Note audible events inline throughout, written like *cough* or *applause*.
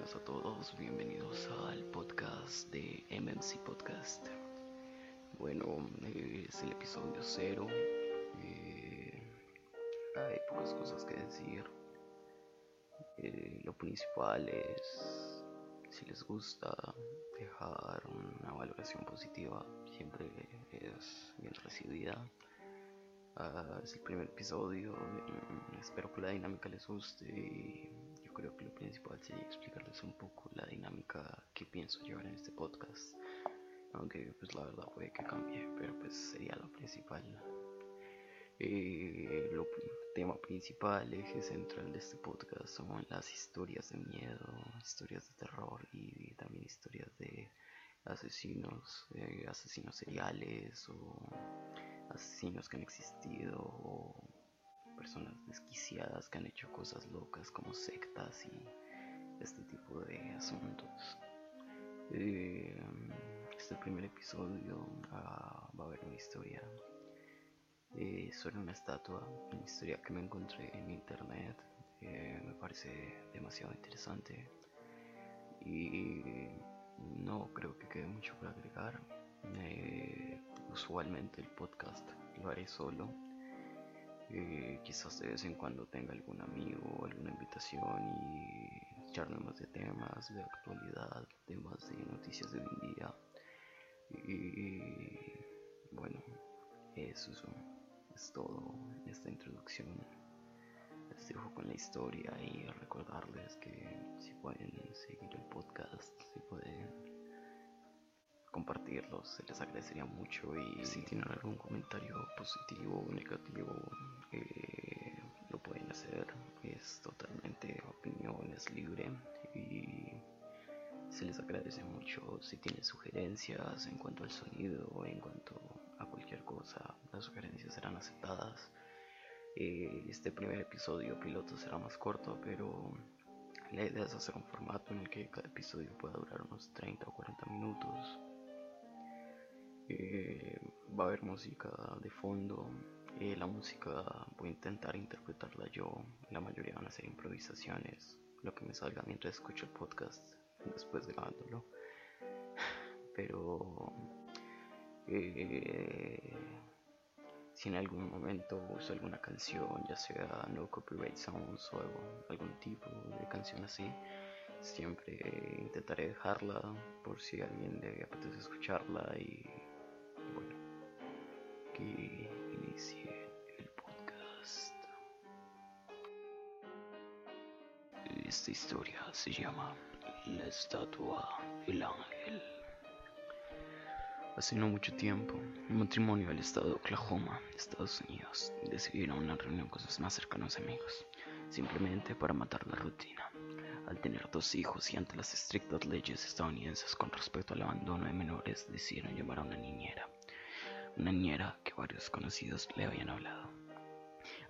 buenas a todos, bienvenidos al podcast de MMC Podcast. Bueno, eh, es el episodio cero. Eh, hay pocas cosas que decir. Eh, lo principal es, si les gusta, dejar una valoración positiva. Siempre es bien recibida. Ah, es el primer episodio. espero que la dinámica les guste creo que lo principal sería explicarles un poco la dinámica que pienso llevar en este podcast. Aunque pues la verdad puede que cambie, pero pues sería lo principal. Eh, el tema principal, eje central de este podcast son las historias de miedo, historias de terror y, también historias de asesinos, eh, asesinos seriales o asesinos que han existido o personas desquiciadas que han hecho cosas locas como sectas y este tipo de asuntos. Eh, este primer episodio ah, va a haber una historia eh, sobre una estatua, una historia que me encontré en internet, me parece demasiado interesante y no creo que quede mucho por agregar. Eh, usualmente el podcast lo haré solo. Eh, quizás de vez en cuando tenga algún amigo alguna invitación y charlemos de temas de actualidad, temas de noticias de hoy día. Y bueno, eso es todo en esta introducción. Les dejo con la historia y recordarles que si pueden seguir el podcast, si pueden compartirlos, se les agradecería mucho y si tienen algún comentario positivo o negativo lo pueden hacer, es totalmente opinión, es libre y se les agradece mucho si tienen sugerencias en cuanto al sonido o en cuanto a cualquier cosa, las sugerencias serán aceptadas. Eh, este primer episodio piloto será más corto, pero la idea es hacer un formato en el que cada episodio pueda durar unos 30 o 40 minutos eh, va a haber música de fondo. La música voy a intentar interpretarla yo. La mayoría van a ser improvisaciones. Lo que me salga mientras escucho el podcast, después grabándolo. *sighs* Pero eh, si en algún momento uso alguna canción, ya sea no copyright sounds o algún tipo de canción así, siempre intentaré dejarla por si alguien le apetece escucharla y bueno, el podcast. Esta historia se llama La estatua del ángel. Hace no mucho tiempo, un matrimonio del estado de Oklahoma, Estados Unidos, decidieron una reunión con sus más cercanos amigos, simplemente para matar la rutina. Al tener dos hijos y ante las estrictas leyes estadounidenses con respecto al abandono de menores, decidieron llamar a una niñera una niñera que varios conocidos le habían hablado.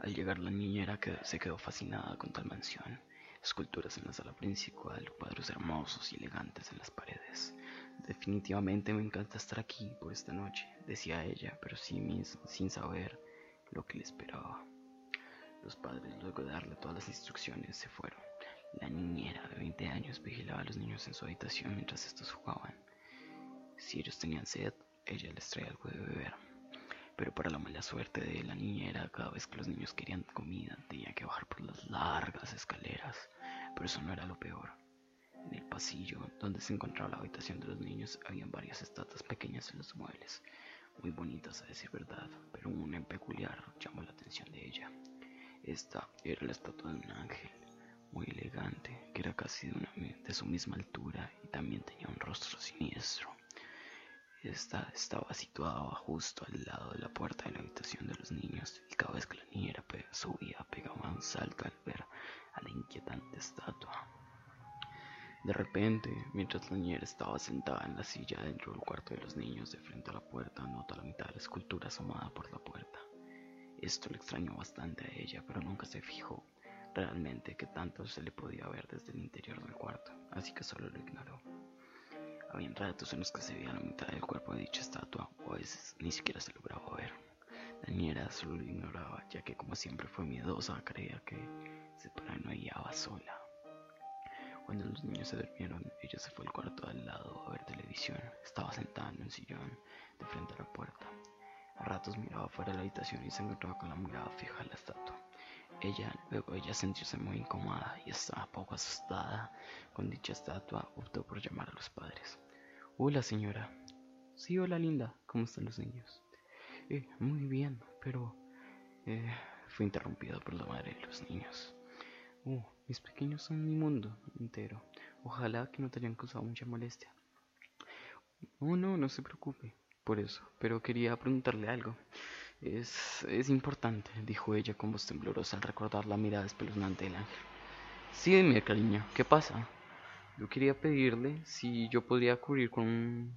Al llegar la niñera se quedó fascinada con tal mansión, esculturas en la sala principal, cuadros hermosos y elegantes en las paredes. Definitivamente me encanta estar aquí por esta noche, decía ella, pero sin, sin saber lo que le esperaba. Los padres, luego de darle todas las instrucciones, se fueron. La niñera de 20 años vigilaba a los niños en su habitación mientras estos jugaban. Si ellos tenían sed, ella les trae algo de beber. Pero para la mala suerte de la niñera, cada vez que los niños querían comida, tenía que bajar por las largas escaleras. Pero eso no era lo peor. En el pasillo, donde se encontraba la habitación de los niños, habían varias estatuas pequeñas en los muebles, muy bonitas a decir verdad, pero una en peculiar llamó la atención de ella. Esta era la estatua de un ángel, muy elegante, que era casi de, de su misma altura y también tenía un rostro siniestro. Esta estaba situada justo al lado de la puerta de la habitación de los niños y cada vez que la niñera subía pegaba un salto al ver a la inquietante estatua. De repente, mientras la niñera estaba sentada en la silla dentro del cuarto de los niños de frente a la puerta, nota la mitad de la escultura asomada por la puerta. Esto le extrañó bastante a ella, pero nunca se fijó realmente que tanto se le podía ver desde el interior del cuarto, así que solo lo ignoró. Había ratos en los que se veía la mitad del cuerpo de dicha estatua, o a veces ni siquiera se lograba ver. La niñera solo lo ignoraba, ya que como siempre fue miedosa, creía que se paranoiaba sola. Cuando los niños se durmieron, ella se fue al cuarto al lado a ver televisión. Estaba sentada en un sillón de frente a la puerta. A ratos miraba fuera de la habitación y se encontraba con la mirada fija en la estatua. Ella, luego ella sentirse muy incómoda y estaba poco asustada con dicha estatua, optó por llamar a los padres. Hola señora. Sí, hola linda. ¿Cómo están los niños? Eh, muy bien, pero... Eh, fue interrumpido por la madre de los niños. Oh, mis pequeños son mi mundo entero. Ojalá que no te hayan causado mucha molestia. Oh, no, no se preocupe por eso, pero quería preguntarle algo. Es, es importante, dijo ella con voz temblorosa al recordar la mirada espeluznante del ángel. Sí, dime, cariño, ¿qué pasa? Yo quería pedirle si yo podría cubrir con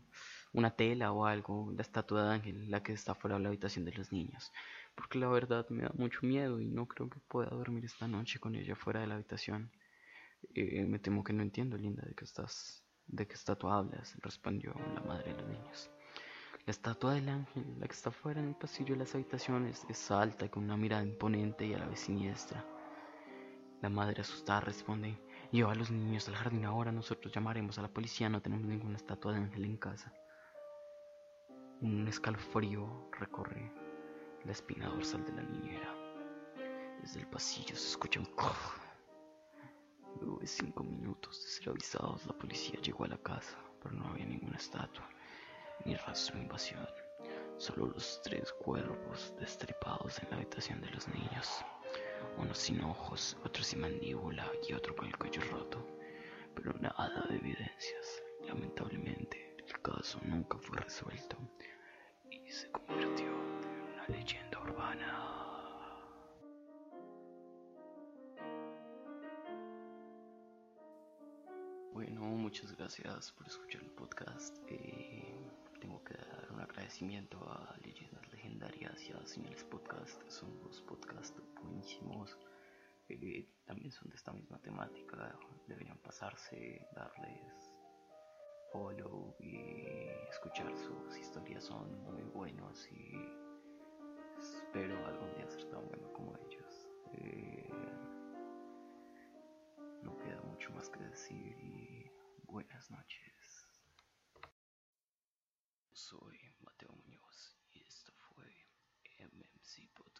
una tela o algo la estatua de ángel, la que está fuera de la habitación de los niños, porque la verdad me da mucho miedo y no creo que pueda dormir esta noche con ella fuera de la habitación. Eh, me temo que no entiendo, Linda, de qué estás, de qué estatua hablas, respondió la madre de los niños. La estatua del ángel, la que está fuera en el pasillo de las habitaciones, es alta con una mirada imponente y a la vez siniestra. La madre asustada responde, lleva a los niños al jardín ahora, nosotros llamaremos a la policía, no tenemos ninguna estatua de ángel en casa. Un escalofrío recorre la espina dorsal de la niñera. Desde el pasillo se escucha un cojo. Luego de cinco minutos de ser avisados, la policía llegó a la casa, pero no había ninguna estatua ni rastro de invasión, solo los tres cuerpos destripados en la habitación de los niños, uno sin ojos, otro sin mandíbula y otro con el cuello roto, pero nada de evidencias. Lamentablemente, el caso nunca fue resuelto y se convirtió en una leyenda urbana. Muchas gracias por escuchar el podcast. Eh, tengo que dar un agradecimiento a Leyendas Legendarias y a Señales Podcast. Son dos podcasts buenísimos. Eh, también son de esta misma temática. Deberían pasarse, darles follow y escuchar sus historias. Son muy buenos y espero algún día ser tan bueno como ellos. Eh, no queda mucho más que decir y buenas noches. Soy Mateo Muñoz y esto fue MMC Podcast.